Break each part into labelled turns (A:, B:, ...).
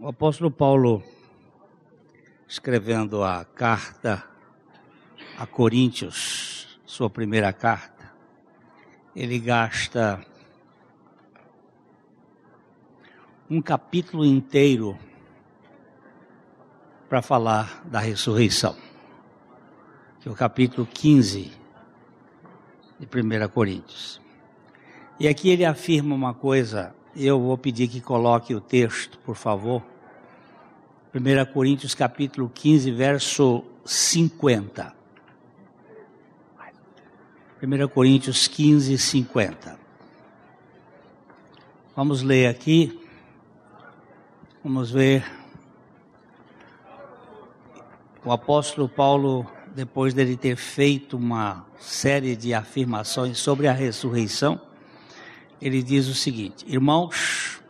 A: O apóstolo Paulo, escrevendo a carta a Coríntios, sua primeira carta, ele gasta um capítulo inteiro para falar da ressurreição, que é o capítulo 15 de 1 Coríntios. E aqui ele afirma uma coisa eu vou pedir que coloque o texto, por favor. 1 Coríntios capítulo 15, verso 50. 1 Coríntios 15, 50. Vamos ler aqui. Vamos ver. O apóstolo Paulo, depois dele ter feito uma série de afirmações sobre a ressurreição, ele diz o seguinte: Irmãos,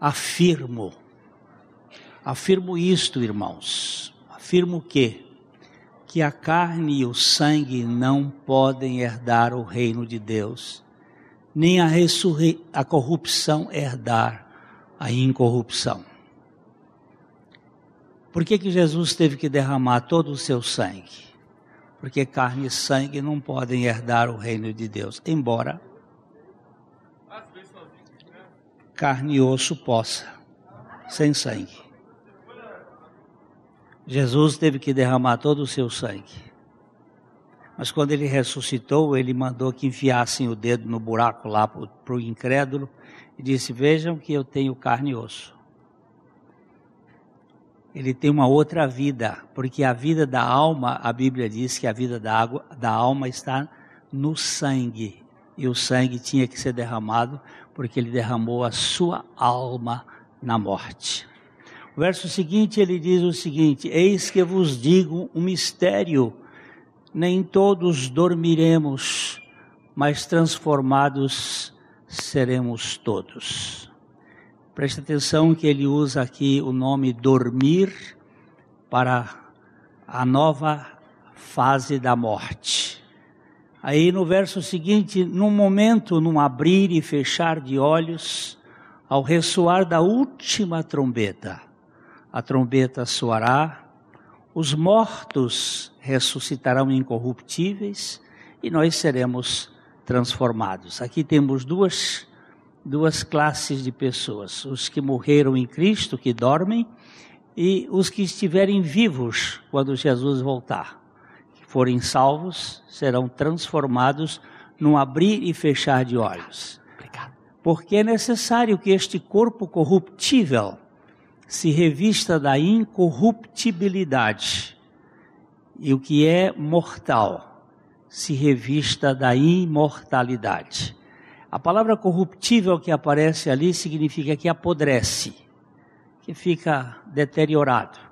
A: afirmo, afirmo isto, irmãos, afirmo que que a carne e o sangue não podem herdar o reino de Deus, nem a, a corrupção herdar a incorrupção. Por que, que Jesus teve que derramar todo o seu sangue? Porque carne e sangue não podem herdar o reino de Deus, embora carne e osso possa, sem sangue. Jesus teve que derramar todo o seu sangue. Mas quando ele ressuscitou, ele mandou que enfiassem o dedo no buraco lá para o incrédulo e disse: Vejam que eu tenho carne e osso. Ele tem uma outra vida, porque a vida da alma, a Bíblia diz que a vida da, água, da alma está no sangue e o sangue tinha que ser derramado, porque ele derramou a sua alma na morte. O verso seguinte ele diz o seguinte: Eis que vos digo um mistério, nem todos dormiremos, mas transformados seremos todos. Preste atenção que ele usa aqui o nome dormir para a nova fase da morte. Aí no verso seguinte, num momento, num abrir e fechar de olhos, ao ressoar da última trombeta, a trombeta soará, os mortos ressuscitarão incorruptíveis e nós seremos transformados. Aqui temos duas, duas classes de pessoas: os que morreram em Cristo, que dormem, e os que estiverem vivos quando Jesus voltar forem salvos serão transformados num abrir e fechar de olhos. Porque é necessário que este corpo corruptível se revista da incorruptibilidade e o que é mortal se revista da imortalidade. A palavra corruptível que aparece ali significa que apodrece, que fica deteriorado.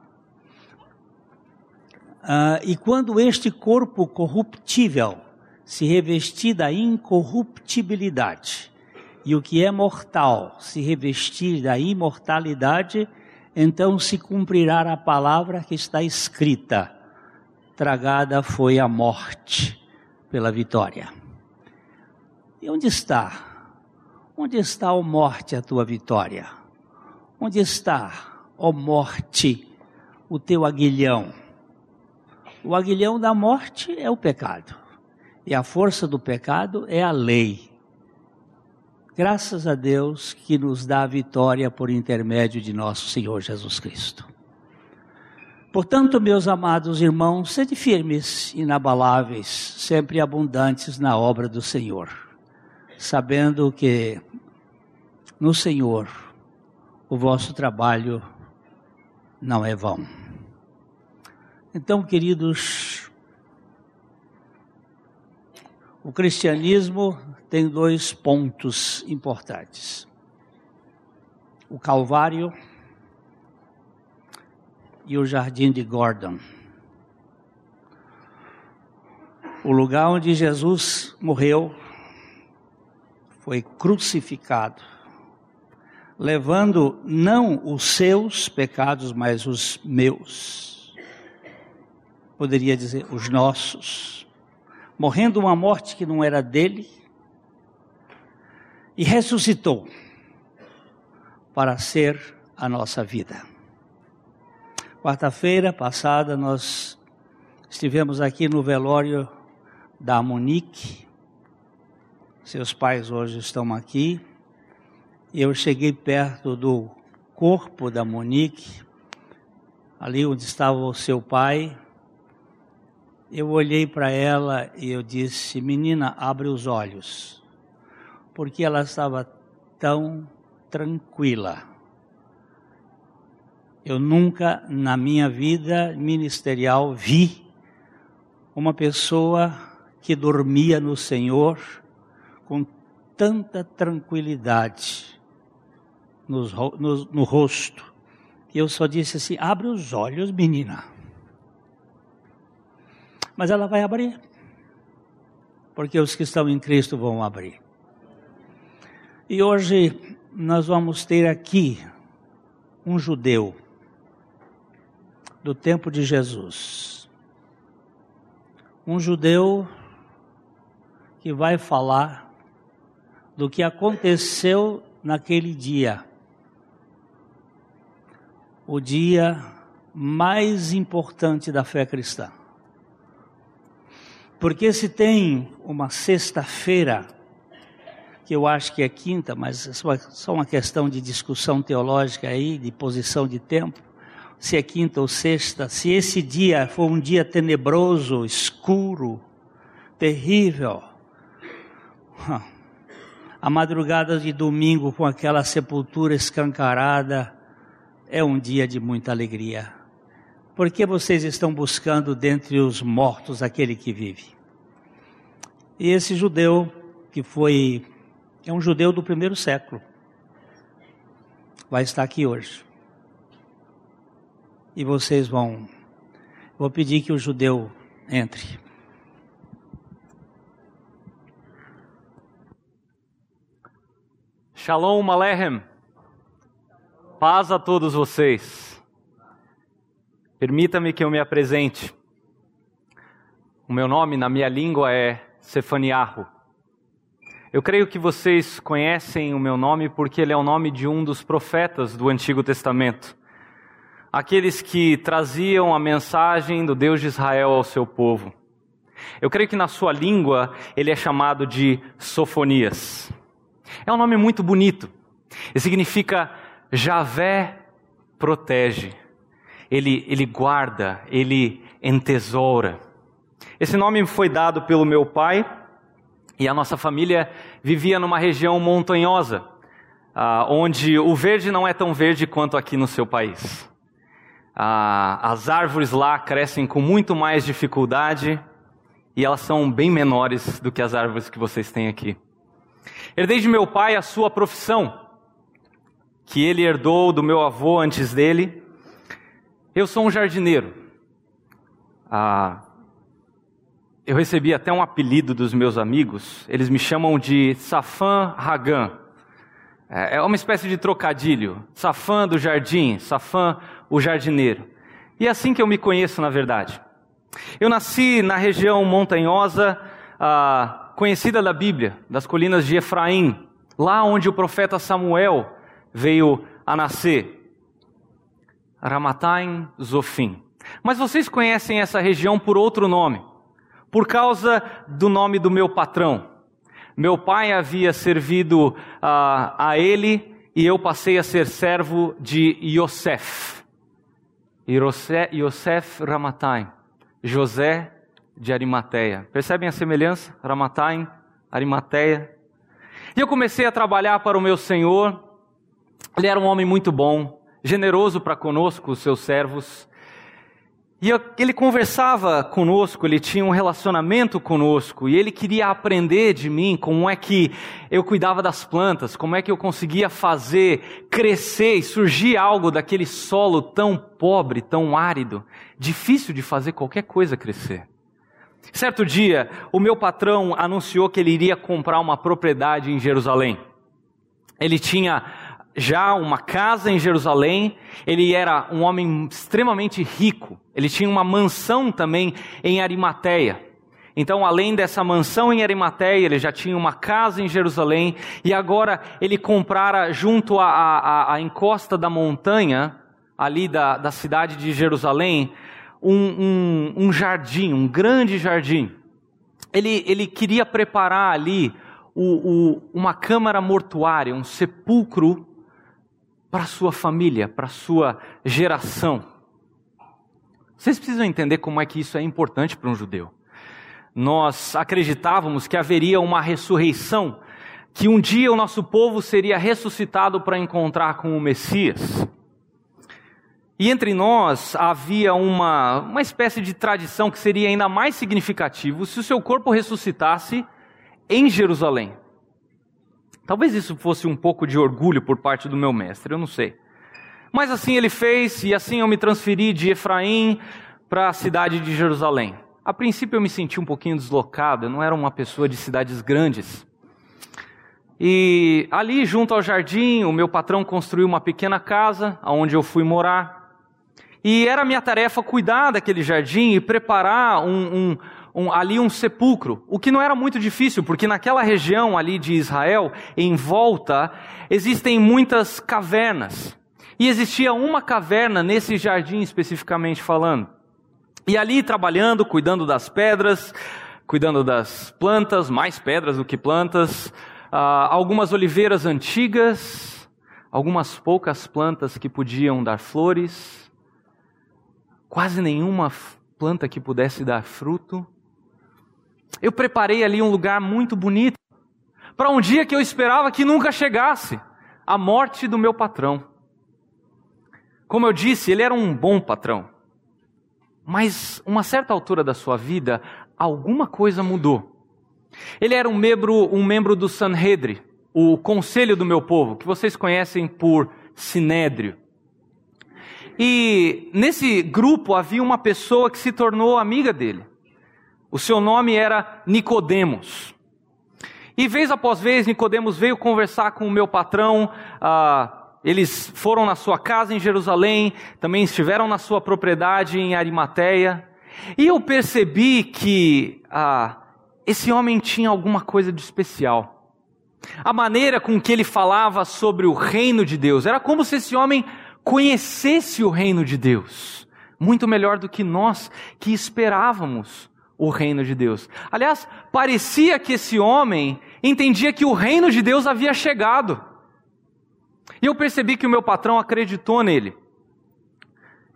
A: Uh, e quando este corpo corruptível se revestir da incorruptibilidade, e o que é mortal se revestir da imortalidade, então se cumprirá a palavra que está escrita: tragada foi a morte pela vitória. E onde está? Onde está, ó morte, a tua vitória? Onde está, ó morte, o teu aguilhão? O aguilhão da morte é o pecado. E a força do pecado é a lei. Graças a Deus que nos dá a vitória por intermédio de nosso Senhor Jesus Cristo. Portanto, meus amados irmãos, sede firmes, inabaláveis, sempre abundantes na obra do Senhor, sabendo que no Senhor o vosso trabalho não é vão. Então, queridos, o cristianismo tem dois pontos importantes: o Calvário e o Jardim de Gordon. O lugar onde Jesus morreu, foi crucificado, levando não os seus pecados, mas os meus poderia dizer os nossos, morrendo uma morte que não era dele, e ressuscitou para ser a nossa vida. Quarta-feira passada nós estivemos aqui no velório da Monique. Seus pais hoje estão aqui. Eu cheguei perto do corpo da Monique, ali onde estava o seu pai. Eu olhei para ela e eu disse: Menina, abre os olhos, porque ela estava tão tranquila. Eu nunca na minha vida ministerial vi uma pessoa que dormia no Senhor com tanta tranquilidade no, no, no rosto. E eu só disse assim: abre os olhos, menina. Mas ela vai abrir, porque os que estão em Cristo vão abrir. E hoje nós vamos ter aqui um judeu do tempo de Jesus. Um judeu que vai falar do que aconteceu naquele dia. O dia mais importante da fé cristã. Porque se tem uma sexta-feira, que eu acho que é quinta, mas é só uma questão de discussão teológica aí, de posição de tempo, se é quinta ou sexta, se esse dia for um dia tenebroso, escuro, terrível, a madrugada de domingo com aquela sepultura escancarada é um dia de muita alegria. Por que vocês estão buscando dentre os mortos aquele que vive? E esse judeu, que foi, é um judeu do primeiro século, vai estar aqui hoje e vocês vão. Vou pedir que o judeu entre.
B: Shalom Aleichem. Paz a todos vocês. Permita-me que eu me apresente. O meu nome na minha língua é Sefaniahu. Eu creio que vocês conhecem o meu nome porque ele é o nome de um dos profetas do Antigo Testamento aqueles que traziam a mensagem do Deus de Israel ao seu povo. Eu creio que na sua língua ele é chamado de Sofonias. É um nome muito bonito. E significa Javé protege. Ele, ele guarda, ele entesoura. Esse nome foi dado pelo meu pai e a nossa família vivia numa região montanhosa, ah, onde o verde não é tão verde quanto aqui no seu país ah, as árvores lá crescem com muito mais dificuldade e elas são bem menores do que as árvores que vocês têm aqui. Herdei de meu pai a sua profissão, que ele herdou do meu avô antes dele. Eu sou um jardineiro. Ah, eu recebi até um apelido dos meus amigos. Eles me chamam de Safan Hagan. É, é uma espécie de trocadilho. Safã do jardim, Safã o jardineiro. E é assim que eu me conheço, na verdade. Eu nasci na região montanhosa, ah, conhecida da Bíblia, das colinas de Efraim, lá onde o profeta Samuel veio a nascer. Ramataim Zofim. Mas vocês conhecem essa região por outro nome, por causa do nome do meu patrão. Meu pai havia servido ah, a ele e eu passei a ser servo de Yosef. Yosef Ramataim, José de Arimateia. Percebem a semelhança? Ramataim, Arimateia. E eu comecei a trabalhar para o meu Senhor. Ele era um homem muito bom, generoso para conosco, os seus servos. E ele conversava conosco, ele tinha um relacionamento conosco, e ele queria aprender de mim como é que eu cuidava das plantas, como é que eu conseguia fazer crescer e surgir algo daquele solo tão pobre, tão árido, difícil de fazer qualquer coisa crescer. Certo dia, o meu patrão anunciou que ele iria comprar uma propriedade em Jerusalém. Ele tinha já uma casa em Jerusalém, ele era um homem extremamente rico, ele tinha uma mansão também em Arimateia. Então, além dessa mansão em Arimateia, ele já tinha uma casa em Jerusalém, e agora ele comprara junto à, à, à encosta da montanha, ali da, da cidade de Jerusalém, um, um, um jardim, um grande jardim. Ele, ele queria preparar ali o, o, uma câmara mortuária, um sepulcro para sua família, para sua geração. Vocês precisam entender como é que isso é importante para um judeu. Nós acreditávamos que haveria uma ressurreição, que um dia o nosso povo seria ressuscitado para encontrar com o Messias. E entre nós havia uma, uma espécie de tradição que seria ainda mais significativo se o seu corpo ressuscitasse em Jerusalém. Talvez isso fosse um pouco de orgulho por parte do meu mestre, eu não sei. Mas assim ele fez, e assim eu me transferi de Efraim para a cidade de Jerusalém. A princípio eu me senti um pouquinho deslocado, eu não era uma pessoa de cidades grandes. E ali, junto ao jardim, o meu patrão construiu uma pequena casa, onde eu fui morar. E era minha tarefa cuidar daquele jardim e preparar um, um, um, ali um sepulcro, o que não era muito difícil, porque naquela região ali de Israel, em volta, existem muitas cavernas. E existia uma caverna nesse jardim especificamente falando. E ali trabalhando, cuidando das pedras, cuidando das plantas, mais pedras do que plantas, uh, algumas oliveiras antigas, algumas poucas plantas que podiam dar flores, quase nenhuma planta que pudesse dar fruto. Eu preparei ali um lugar muito bonito para um dia que eu esperava que nunca chegasse a morte do meu patrão. Como eu disse, ele era um bom patrão. Mas, uma certa altura da sua vida, alguma coisa mudou. Ele era um membro, um membro do Sanhedrin, o conselho do meu povo, que vocês conhecem por Sinédrio. E nesse grupo havia uma pessoa que se tornou amiga dele. O seu nome era Nicodemos. E vez após vez, Nicodemos veio conversar com o meu patrão. Ah, eles foram na sua casa em Jerusalém, também estiveram na sua propriedade em Arimateia. E eu percebi que ah, esse homem tinha alguma coisa de especial. A maneira com que ele falava sobre o reino de Deus era como se esse homem conhecesse o reino de Deus, muito melhor do que nós que esperávamos o reino de Deus. Aliás, parecia que esse homem entendia que o reino de Deus havia chegado. E eu percebi que o meu patrão acreditou nele.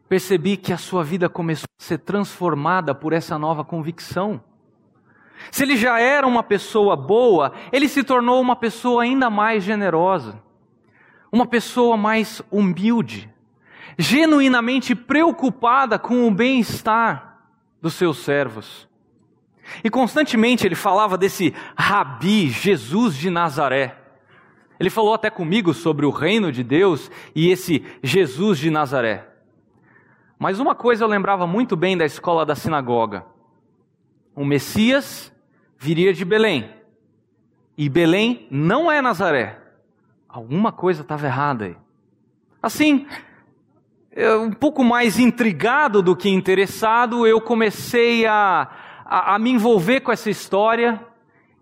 B: Percebi que a sua vida começou a ser transformada por essa nova convicção. Se ele já era uma pessoa boa, ele se tornou uma pessoa ainda mais generosa uma pessoa mais humilde, genuinamente preocupada com o bem-estar dos seus servos. E constantemente ele falava desse Rabi, Jesus de Nazaré. Ele falou até comigo sobre o reino de Deus e esse Jesus de Nazaré. Mas uma coisa eu lembrava muito bem da escola da sinagoga: o Messias viria de Belém. E Belém não é Nazaré. Alguma coisa estava errada aí. Assim, um pouco mais intrigado do que interessado, eu comecei a, a, a me envolver com essa história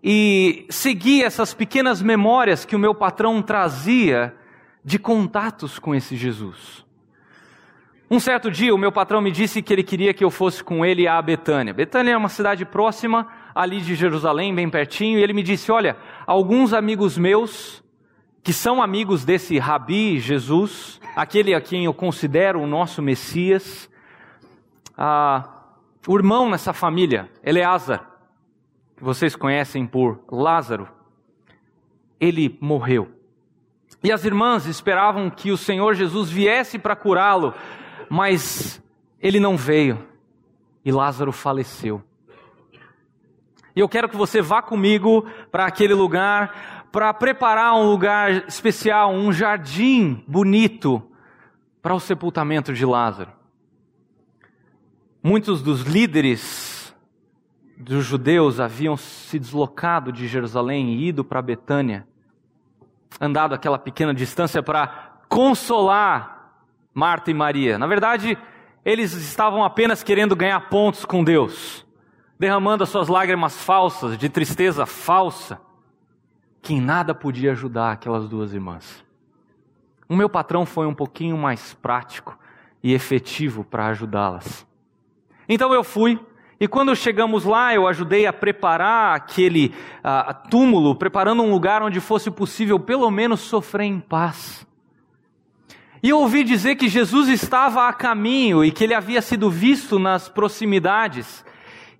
B: e seguir essas pequenas memórias que o meu patrão trazia de contatos com esse Jesus. Um certo dia, o meu patrão me disse que ele queria que eu fosse com ele a Betânia. Betânia é uma cidade próxima ali de Jerusalém, bem pertinho, e ele me disse: Olha, alguns amigos meus que são amigos desse Rabi Jesus, aquele a quem eu considero o nosso Messias, ah, o irmão nessa família, Eleazar, que vocês conhecem por Lázaro, ele morreu. E as irmãs esperavam que o Senhor Jesus viesse para curá-lo, mas ele não veio e Lázaro faleceu. E eu quero que você vá comigo para aquele lugar para preparar um lugar especial, um jardim bonito para o sepultamento de Lázaro. Muitos dos líderes dos judeus haviam se deslocado de Jerusalém e ido para Betânia, andado aquela pequena distância para consolar Marta e Maria. Na verdade, eles estavam apenas querendo ganhar pontos com Deus. derramando as suas lágrimas falsas, de tristeza falsa, que em nada podia ajudar aquelas duas irmãs. O meu patrão foi um pouquinho mais prático e efetivo para ajudá-las. Então eu fui, e quando chegamos lá, eu ajudei a preparar aquele uh, túmulo, preparando um lugar onde fosse possível pelo menos sofrer em paz. E eu ouvi dizer que Jesus estava a caminho e que ele havia sido visto nas proximidades,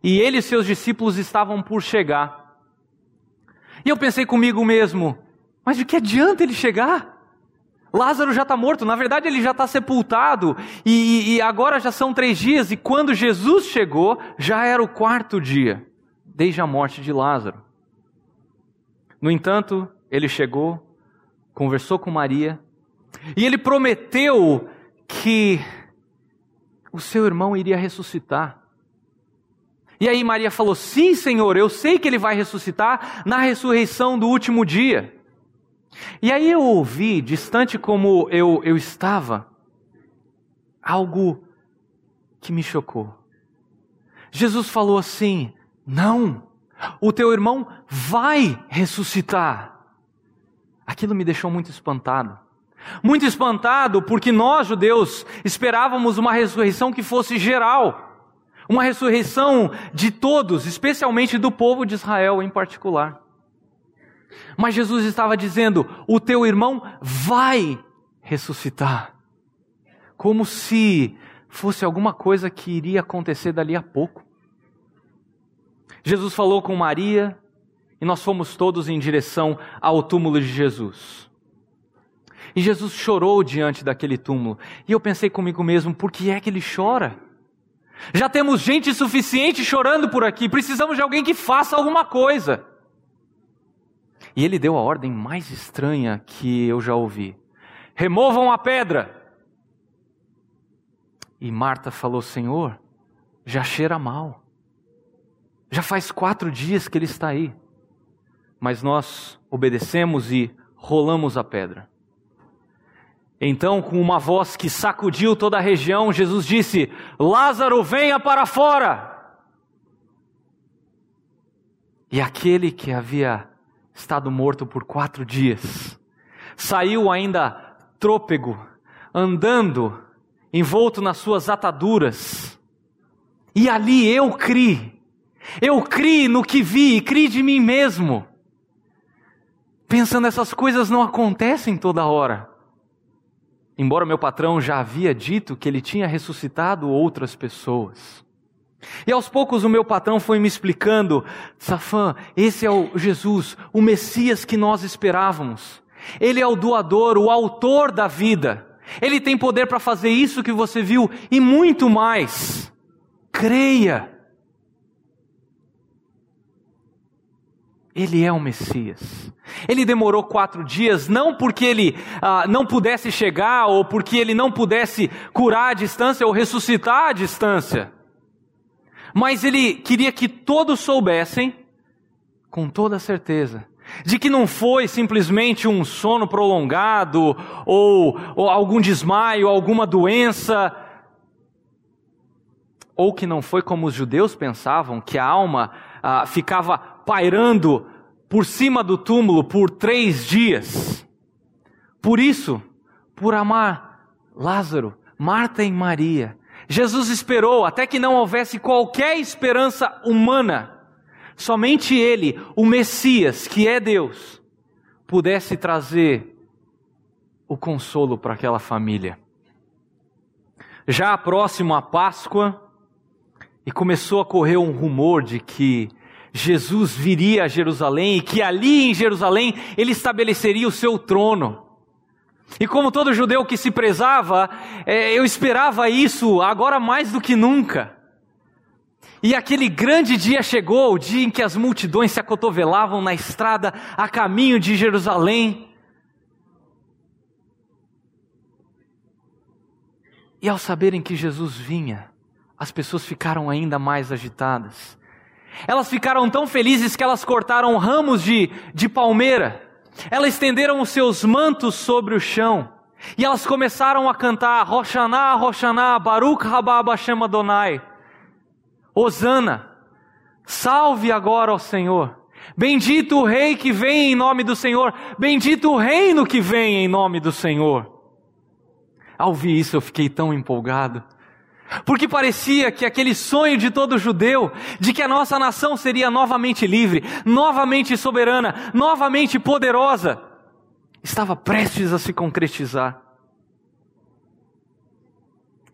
B: e ele e seus discípulos estavam por chegar. E eu pensei comigo mesmo, mas de que adianta ele chegar? Lázaro já está morto, na verdade ele já está sepultado, e, e, agora já são três dias, e quando Jesus chegou, já era o quarto dia, desde a morte de Lázaro. No entanto, ele chegou, conversou com Maria, e ele prometeu que o seu irmão iria ressuscitar. E aí Maria falou: Sim, Senhor, eu sei que ele vai ressuscitar na ressurreição do último dia. E aí eu ouvi, distante como eu, eu estava, algo que me chocou. Jesus falou assim: Não, o teu irmão vai ressuscitar. Aquilo me deixou muito espantado. Muito espantado porque nós, judeus, esperávamos uma ressurreição que fosse geral. Uma ressurreição de todos, especialmente do povo de Israel em particular. Mas Jesus estava dizendo: o teu irmão vai ressuscitar. Como se fosse alguma coisa que iria acontecer dali a pouco. Jesus falou com Maria e nós fomos todos em direção ao túmulo de Jesus. E Jesus chorou diante daquele túmulo. E eu pensei comigo mesmo: por que é que ele chora? Já temos gente suficiente chorando por aqui, precisamos de alguém que faça alguma coisa. E ele deu a ordem mais estranha que eu já ouvi: removam a pedra. E Marta falou: Senhor, já cheira mal. Já faz quatro dias que ele está aí. Mas nós obedecemos e rolamos a pedra. Então, com uma voz que sacudiu toda a região, Jesus disse: Lázaro, venha para fora. E aquele que havia estado morto por quatro dias. Saiu ainda trôpego, andando, envolto nas suas ataduras. E ali eu criei. Eu criei no que vi e criei de mim mesmo. Pensando, essas coisas não acontecem toda hora. Embora meu patrão já havia dito que ele tinha ressuscitado outras pessoas. E aos poucos o meu patrão foi me explicando: Safã, esse é o Jesus, o Messias que nós esperávamos. Ele é o doador, o autor da vida. Ele tem poder para fazer isso que você viu e muito mais. Creia. Ele é o Messias. Ele demorou quatro dias, não porque ele ah, não pudesse chegar, ou porque ele não pudesse curar a distância ou ressuscitar a distância mas ele queria que todos soubessem, com toda certeza, de que não foi simplesmente um sono prolongado, ou, ou algum desmaio, alguma doença, ou que não foi como os judeus pensavam, que a alma ah, ficava pairando por cima do túmulo por três dias. Por isso, por amar Lázaro, Marta e Maria, Jesus esperou até que não houvesse qualquer esperança humana. Somente Ele, o Messias, que é Deus, pudesse trazer o consolo para aquela família. Já próximo à Páscoa, e começou a correr um rumor de que Jesus viria a Jerusalém e que ali em Jerusalém ele estabeleceria o seu trono. E como todo judeu que se prezava, é, eu esperava isso agora mais do que nunca. E aquele grande dia chegou, o dia em que as multidões se acotovelavam na estrada a caminho de Jerusalém. E ao saberem que Jesus vinha, as pessoas ficaram ainda mais agitadas. Elas ficaram tão felizes que elas cortaram ramos de, de palmeira elas estenderam os seus mantos sobre o chão e elas começaram a cantar Roshaná, Roshaná, Baruch Rabba Hashem Adonai. Salve agora, ó Senhor. Bendito o rei que vem em nome do Senhor. Bendito o reino que vem em nome do Senhor. Ao ouvir isso, eu fiquei tão empolgado. Porque parecia que aquele sonho de todo judeu, de que a nossa nação seria novamente livre, novamente soberana, novamente poderosa, estava prestes a se concretizar.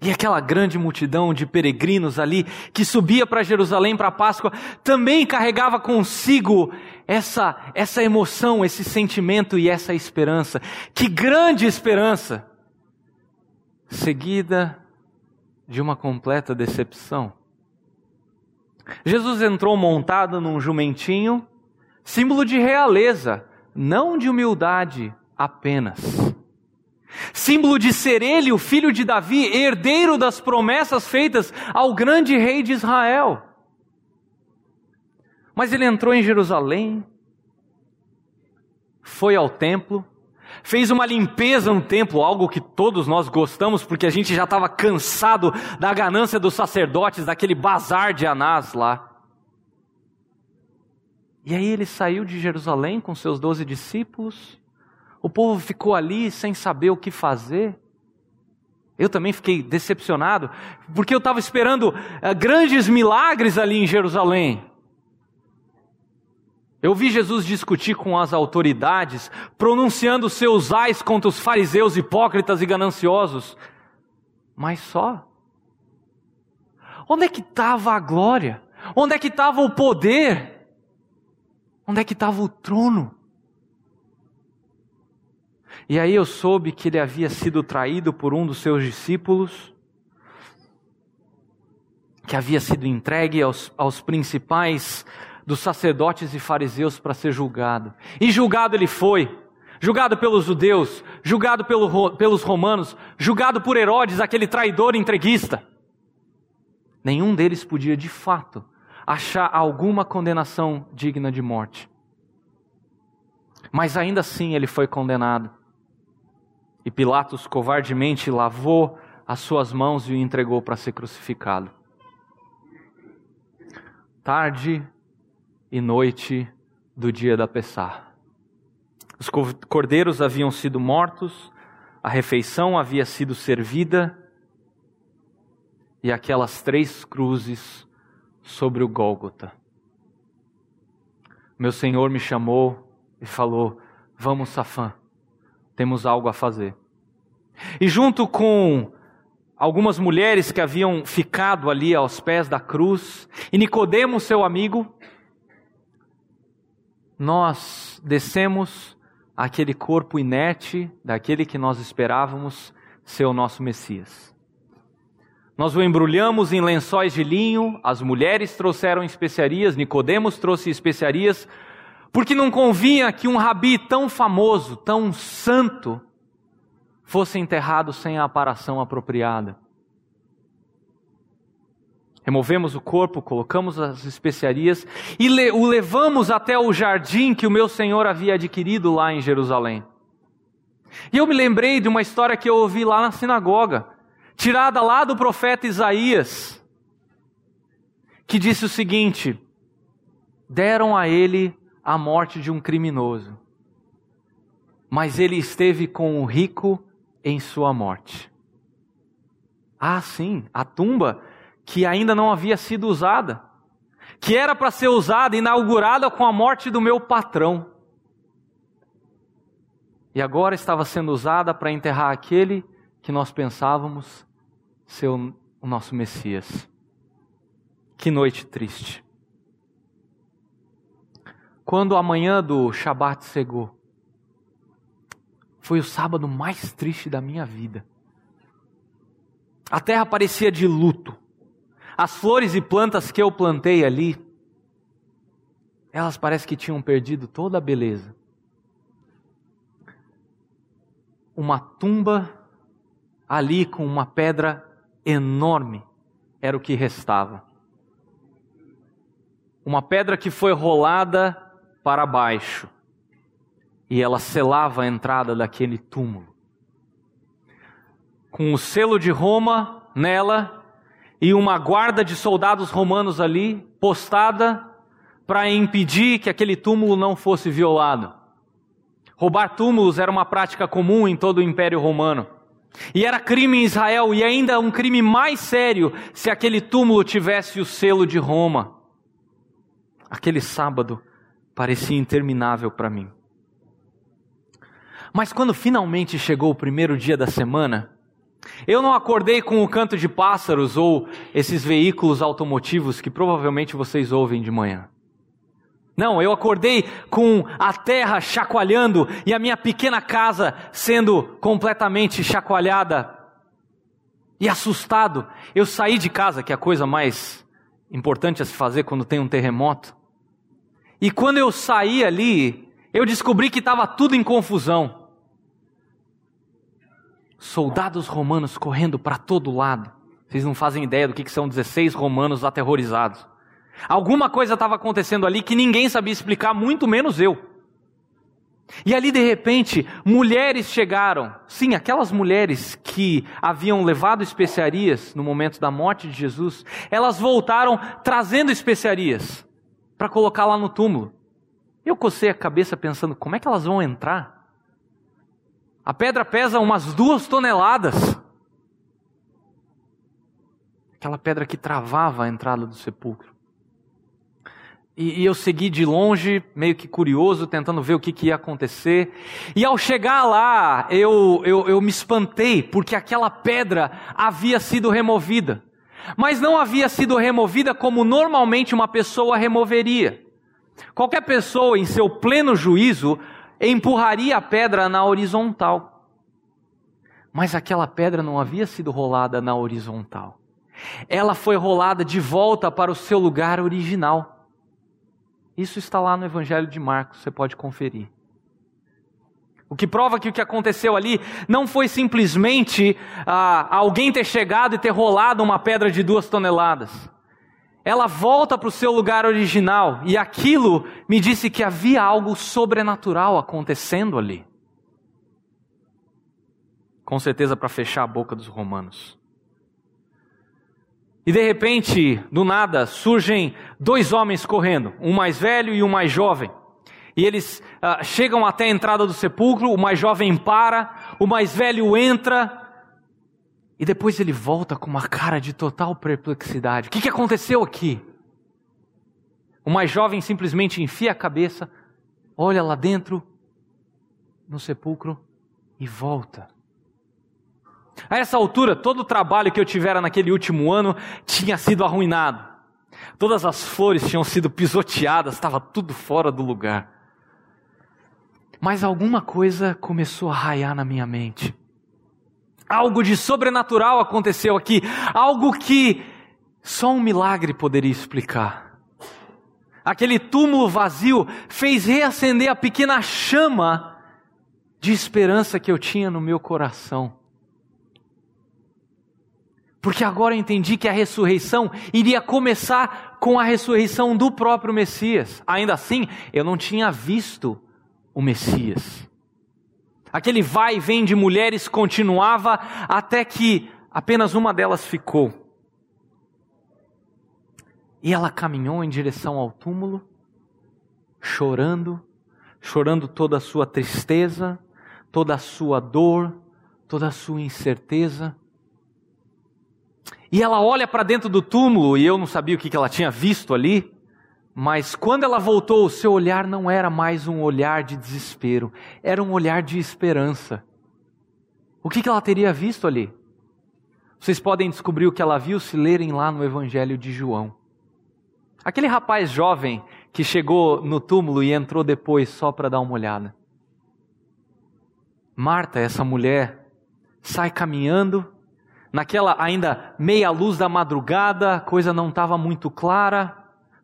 B: E aquela grande multidão de peregrinos ali que subia para Jerusalém para a Páscoa também carregava consigo essa essa emoção, esse sentimento e essa esperança. Que grande esperança! Seguida de uma completa decepção. Jesus entrou montado num jumentinho, símbolo de realeza, não de humildade apenas. Símbolo de ser ele, o filho de Davi, herdeiro das promessas feitas ao grande rei de Israel. Mas ele entrou em Jerusalém, foi ao templo, fez uma limpeza no templo, algo que todos nós gostamos, porque a gente já estava cansado da ganância dos sacerdotes, daquele bazar de Anás lá. E aí ele saiu de Jerusalém com seus doze discípulos, o povo ficou ali sem saber o que fazer. Eu também fiquei decepcionado, porque eu estava esperando uh, grandes milagres ali em Jerusalém. Eu vi Jesus discutir com as autoridades, pronunciando seus ais contra os fariseus hipócritas e gananciosos. Mas só. Onde é que estava a glória? Onde é que estava o poder? Onde é que estava o trono? E aí eu soube que ele havia sido traído por um dos seus discípulos, que havia sido entregue aos, aos principais dos sacerdotes e fariseus para ser julgado. E julgado ele foi, julgado pelos judeus, julgado pelo, pelos romanos, julgado por Herodes, aquele traidor entreguista. Nenhum deles podia de fato achar alguma condenação digna de morte. Mas ainda assim ele foi condenado. E Pilatos covardemente lavou as suas mãos e o entregou para ser crucificado. Tarde e noite do dia da Pessah. Os cordeiros haviam sido mortos, a refeição havia sido servida e aquelas três cruzes sobre o Gólgota. Meu Senhor me chamou e falou: Vamos, Safã, temos algo a fazer. E junto com algumas mulheres que haviam ficado ali aos pés da cruz, e Nicodemo, seu amigo, nós descemos aquele corpo inerte daquele que nós esperávamos ser o nosso Messias. Nós o embrulhamos em lençóis de linho, as mulheres trouxeram especiarias, Nicodemos trouxe especiarias, porque não convinha que um rabi tão famoso, tão santo, fosse enterrado sem a aparação apropriada. Removemos o corpo, colocamos as especiarias e o levamos até o jardim que o meu Senhor havia adquirido lá em Jerusalém. E eu me lembrei de uma história que eu ouvi lá na sinagoga, tirada lá do profeta Isaías, que disse o seguinte: deram a ele a morte de um criminoso, mas ele esteve com o rico em sua morte. Ah, sim, a tumba que ainda não havia sido usada, que era para ser usada, inaugurada com a morte do meu patrão. E agora estava sendo usada para enterrar aquele que nós pensávamos ser o nosso Messias. Que noite triste. Quando a manhã do Shabat chegou, foi o sábado mais triste da minha vida. A terra parecia de luto. As flores e plantas que eu plantei ali, elas parecem que tinham perdido toda a beleza. Uma tumba ali com uma pedra enorme era o que restava. Uma pedra que foi rolada para baixo e ela selava a entrada daquele túmulo. Com o selo de Roma nela e uma guarda de soldados romanos ali, postada para impedir que aquele túmulo não fosse violado. Roubar túmulos era uma prática comum em todo o Império Romano. E era crime em Israel, e ainda um crime mais sério se aquele túmulo tivesse o selo de Roma. Aquele sábado parecia interminável para mim. Mas quando finalmente chegou o primeiro dia da semana, eu não acordei com o canto de pássaros ou esses veículos automotivos que provavelmente vocês ouvem de manhã. Não, eu acordei com a terra chacoalhando e a minha pequena casa sendo completamente chacoalhada. E assustado, eu saí de casa, que é a coisa mais importante a se fazer quando tem um terremoto. E quando eu saí ali, eu descobri que estava tudo em confusão soldados romanos correndo para todo lado. Vocês não fazem ideia do que, são 16 romanos aterrorizados. Alguma coisa estava acontecendo ali que ninguém sabia explicar, muito menos eu. E ali de repente, mulheres chegaram. Sim, aquelas mulheres que haviam levado especiarias no momento da morte de Jesus, elas voltaram trazendo especiarias para colocar lá no túmulo. Eu cocei a cabeça pensando, como é que elas vão entrar? A pedra pesa umas duas toneladas. Aquela pedra que travava a entrada do sepulcro. E, e eu segui de longe, meio que curioso, tentando ver o que, que ia acontecer. E ao chegar lá, eu, eu, eu me espantei, porque aquela pedra havia sido removida. Mas não havia sido removida como normalmente uma pessoa removeria. Qualquer pessoa, em seu pleno juízo, empurraria a pedra na horizontal. Mas aquela pedra não havia sido rolada na horizontal. Ela foi rolada de volta para o seu lugar original. Isso está lá no Evangelho de Marcos, você pode conferir. O que prova que o que aconteceu ali não foi simplesmente ah, alguém ter chegado e ter rolado uma pedra de duas toneladas ela volta para o seu lugar original, e aquilo me disse que havia algo sobrenatural acontecendo ali. Com certeza para fechar a boca dos romanos. E de repente, do nada, surgem dois homens correndo, um mais velho e um mais jovem. E eles uh, chegam até a entrada do sepulcro, o mais jovem para, o mais velho entra, e depois ele volta com uma cara de total perplexidade. O que, que aconteceu aqui? O mais jovem simplesmente enfia a cabeça, olha lá dentro, no sepulcro, e volta. A essa altura, todo o trabalho que eu tivera naquele último ano tinha sido arruinado. Todas as flores tinham sido pisoteadas, estava tudo fora do lugar. Mas alguma coisa começou a raiar na minha mente. Algo de sobrenatural aconteceu aqui, algo que só um milagre poderia explicar. Aquele túmulo vazio fez reacender a pequena chama de esperança que eu tinha no meu coração. Porque agora eu entendi que a ressurreição iria começar com a ressurreição do próprio Messias. Ainda assim, eu não tinha visto o Messias. Aquele vai e vem de mulheres continuava até que apenas uma delas ficou. E ela caminhou em direção ao túmulo, chorando, chorando toda a sua tristeza, toda a sua dor, toda a sua incerteza. E ela olha para dentro do túmulo, e eu não sabia o que ela tinha visto ali. Mas quando ela voltou, o seu olhar não era mais um olhar de desespero, era um olhar de esperança. O que, ela teria visto ali? Vocês podem descobrir o que ela viu se lerem lá no Evangelho de João. Aquele rapaz jovem que chegou no túmulo e entrou depois só para dar uma olhada. Marta, essa mulher, sai caminhando, naquela ainda meia luz da madrugada, a coisa não estava muito clara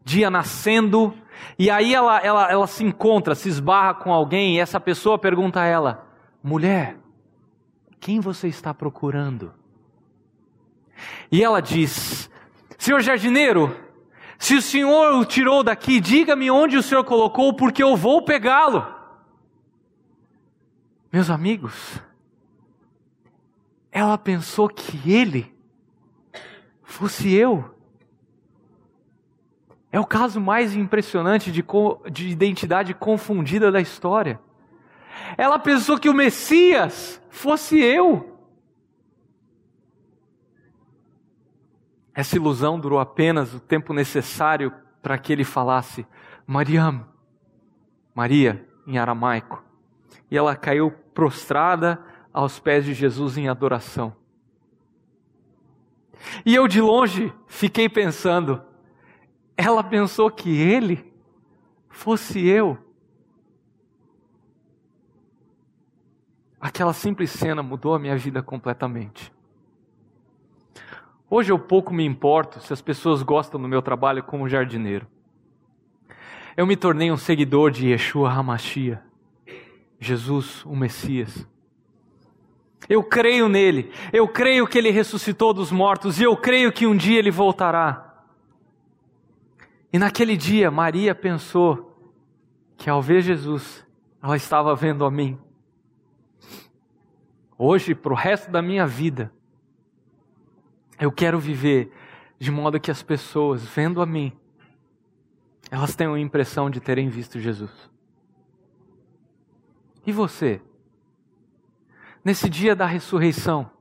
B: dia nascendo, e aí ela, ela, ela se encontra, se esbarra com alguém, e essa pessoa pergunta a ela: mulher, quem você está procurando? E ela diz: Senhor jardineiro, se o senhor o tirou daqui, diga-me onde o senhor colocou, porque eu vou pegá-lo. Meus amigos, ela pensou que ele fosse eu. É o caso mais impressionante de, de identidade confundida da história. Ela pensou que o Messias fosse eu. Essa ilusão durou apenas o tempo necessário para que ele falasse Mariam, Maria, em aramaico. E ela caiu prostrada aos pés de Jesus em adoração. E eu de longe fiquei pensando, ela pensou que ele fosse eu. Aquela simples cena mudou a minha vida completamente. Hoje eu pouco me importo se as pessoas gostam do meu trabalho como jardineiro. Eu me tornei um seguidor de Yeshua HaMashiach, Jesus, o Messias. Eu creio nele, eu creio que ele ressuscitou dos mortos e eu creio que um dia ele voltará. E naquele dia, Maria pensou que ao ver Jesus, ela estava vendo a mim. Hoje, para o resto da minha vida, eu quero viver de modo que as pessoas, vendo a mim, elas tenham a impressão de terem visto Jesus. E você? Nesse dia da ressurreição,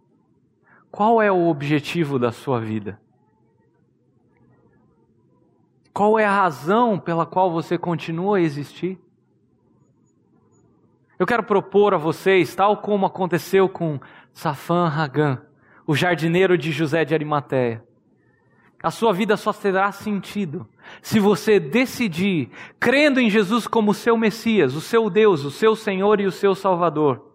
B: qual é o objetivo da sua vida? Qual é a razão pela qual você continua a existir? Eu quero propor a vocês, tal como aconteceu com Safan Hagan, o jardineiro de José de Arimateia. A sua vida só terá sentido se você decidir, crendo em Jesus como seu Messias, o seu Deus, o seu Senhor e o seu Salvador.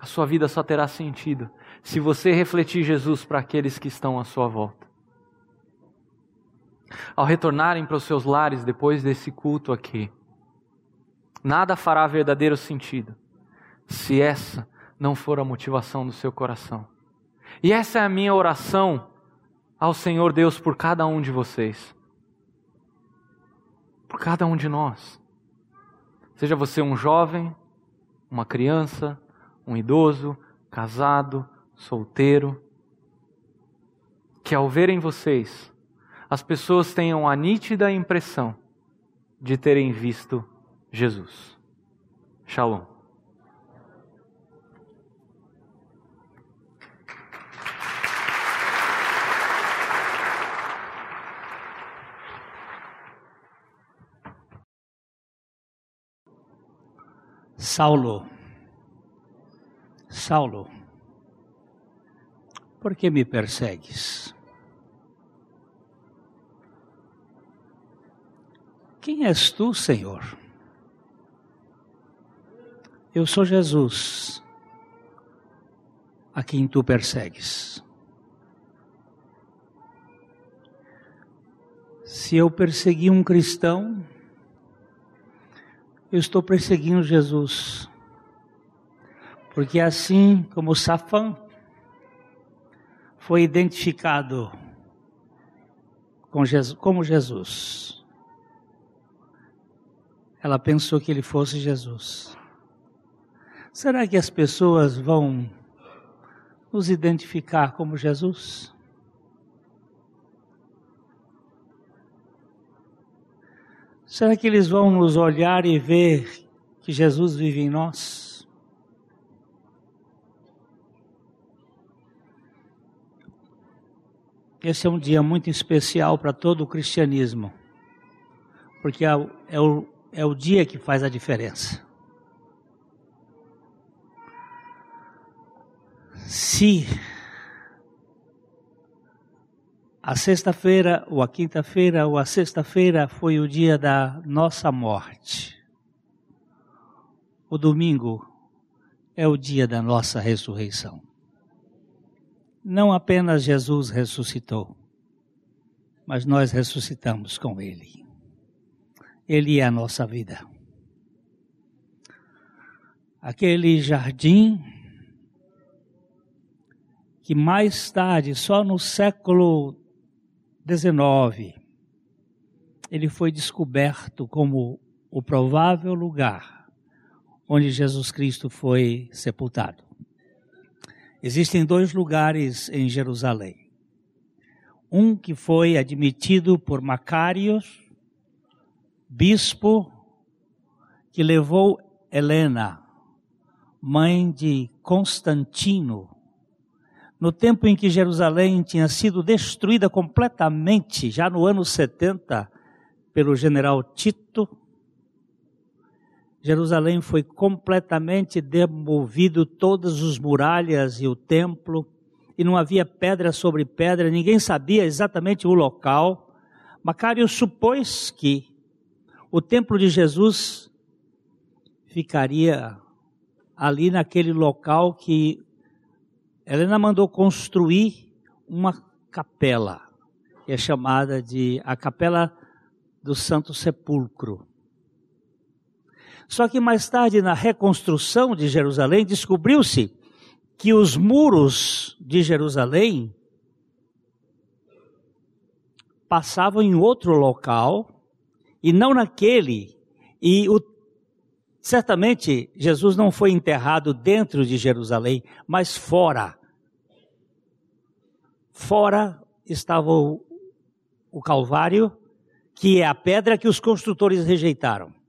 B: A sua vida só terá sentido se você refletir Jesus para aqueles que estão à sua volta. Ao retornarem para os seus lares depois desse culto aqui, nada fará verdadeiro sentido se essa não for a motivação do seu coração. E essa é a minha oração ao Senhor Deus por cada um de vocês. Por cada um de nós. Seja você um jovem, uma criança, um idoso, casado, solteiro, que ao verem vocês, as pessoas tenham a nítida impressão de terem visto Jesus. Shalom.
A: Saulo, Saulo, por que me persegues? Quem és tu, Senhor? Eu sou Jesus, a quem tu persegues. Se eu persegui um cristão, eu estou perseguindo Jesus. Porque assim como Safã foi identificado com Jesus, como Jesus, ela pensou que ele fosse Jesus. Será que as pessoas vão nos identificar como Jesus? Será que eles vão nos olhar e ver que Jesus vive em nós? Esse é um dia muito especial para todo o cristianismo, porque é, é, o, é o dia que faz a diferença. Se a sexta-feira, ou a quinta-feira, ou a sexta-feira foi o dia da nossa morte. O domingo é o dia da nossa ressurreição. Não apenas Jesus ressuscitou, mas nós ressuscitamos com Ele. Ele é a nossa vida. Aquele jardim que mais tarde, só no século 19, ele foi descoberto como o provável lugar onde Jesus Cristo foi sepultado. Existem dois lugares em Jerusalém. Um que foi admitido por Macários, bispo, que levou Helena, mãe de Constantino, no tempo em que Jerusalém tinha sido destruída completamente, já no ano 70, pelo general Tito, Jerusalém foi completamente demovido, todas as muralhas e o templo, e não havia pedra sobre pedra, ninguém sabia exatamente o local. Macário supôs que o templo de Jesus ficaria ali naquele local que Helena mandou construir uma capela, que é chamada de a Capela do Santo Sepulcro. Só que mais tarde, na reconstrução de Jerusalém, descobriu-se que os muros de Jerusalém passavam em outro local e não naquele. E o, certamente Jesus não foi enterrado dentro de Jerusalém, mas fora. Fora estava o, o Calvário, que é a pedra que os construtores rejeitaram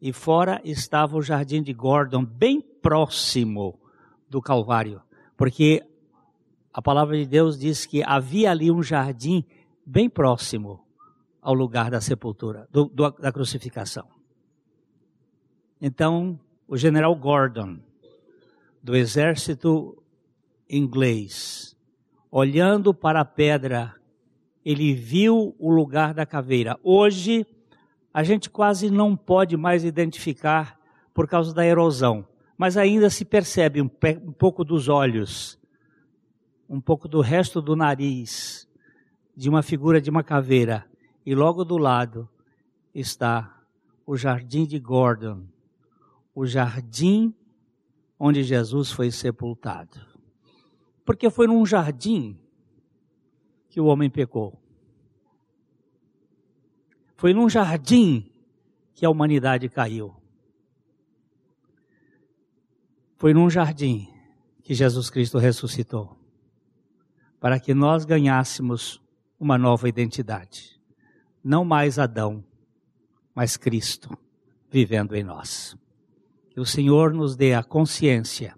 A: e fora estava o jardim de Gordon, bem próximo do Calvário, porque a palavra de Deus diz que havia ali um jardim bem próximo ao lugar da sepultura, do, do, da crucificação. Então, o general Gordon, do exército inglês, olhando para a pedra, ele viu o lugar da caveira. Hoje, a gente quase não pode mais identificar por causa da erosão, mas ainda se percebe um, um pouco dos olhos, um pouco do resto do nariz, de uma figura de uma caveira, e logo do lado está o jardim de Gordon, o jardim onde Jesus foi sepultado. Porque foi num jardim que o homem pecou. Foi num jardim que a humanidade caiu. Foi num jardim que Jesus Cristo ressuscitou. Para que nós ganhássemos uma nova identidade. Não mais Adão, mas Cristo vivendo em nós. Que o Senhor nos dê a consciência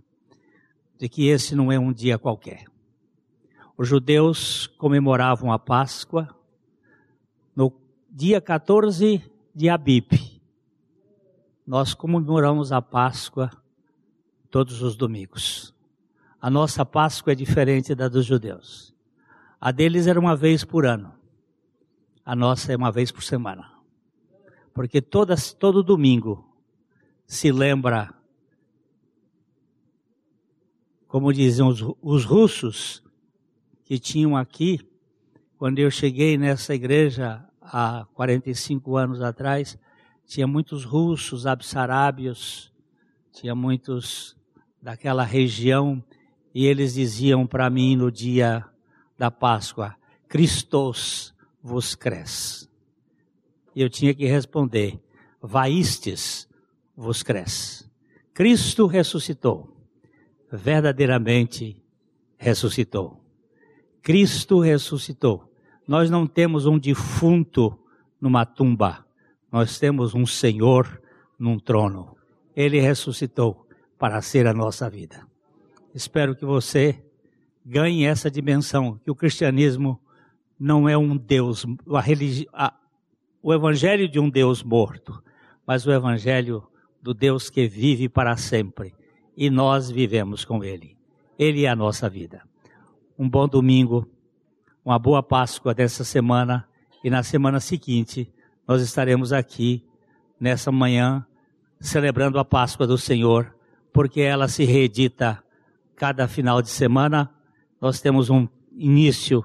A: de que esse não é um dia qualquer. Os judeus comemoravam a Páscoa no dia 14 de Abib, nós comemoramos a Páscoa todos os domingos. A nossa Páscoa é diferente da dos judeus. A deles era uma vez por ano. A nossa é uma vez por semana. Porque todo domingo se lembra, como dizem os, os russos que tinham aqui, quando eu cheguei nessa igreja há 45 anos atrás, tinha muitos russos, absarábios, tinha muitos daquela região, e eles diziam para mim no dia da Páscoa: Christos vos cres. E eu tinha que responder: Vaistes vos cres. Cristo ressuscitou, verdadeiramente ressuscitou. Cristo ressuscitou. Nós não temos um defunto numa tumba, nós temos um Senhor num trono. Ele ressuscitou para ser a nossa vida. Espero que você ganhe essa dimensão, que o cristianismo não é um Deus, a religi a, o evangelho de um Deus morto, mas o evangelho do Deus que vive para sempre. E nós vivemos com Ele. Ele é a nossa vida. Um bom domingo uma boa Páscoa dessa semana e na semana seguinte nós estaremos aqui nessa manhã celebrando a Páscoa do Senhor, porque ela se reedita cada final de semana. Nós temos um início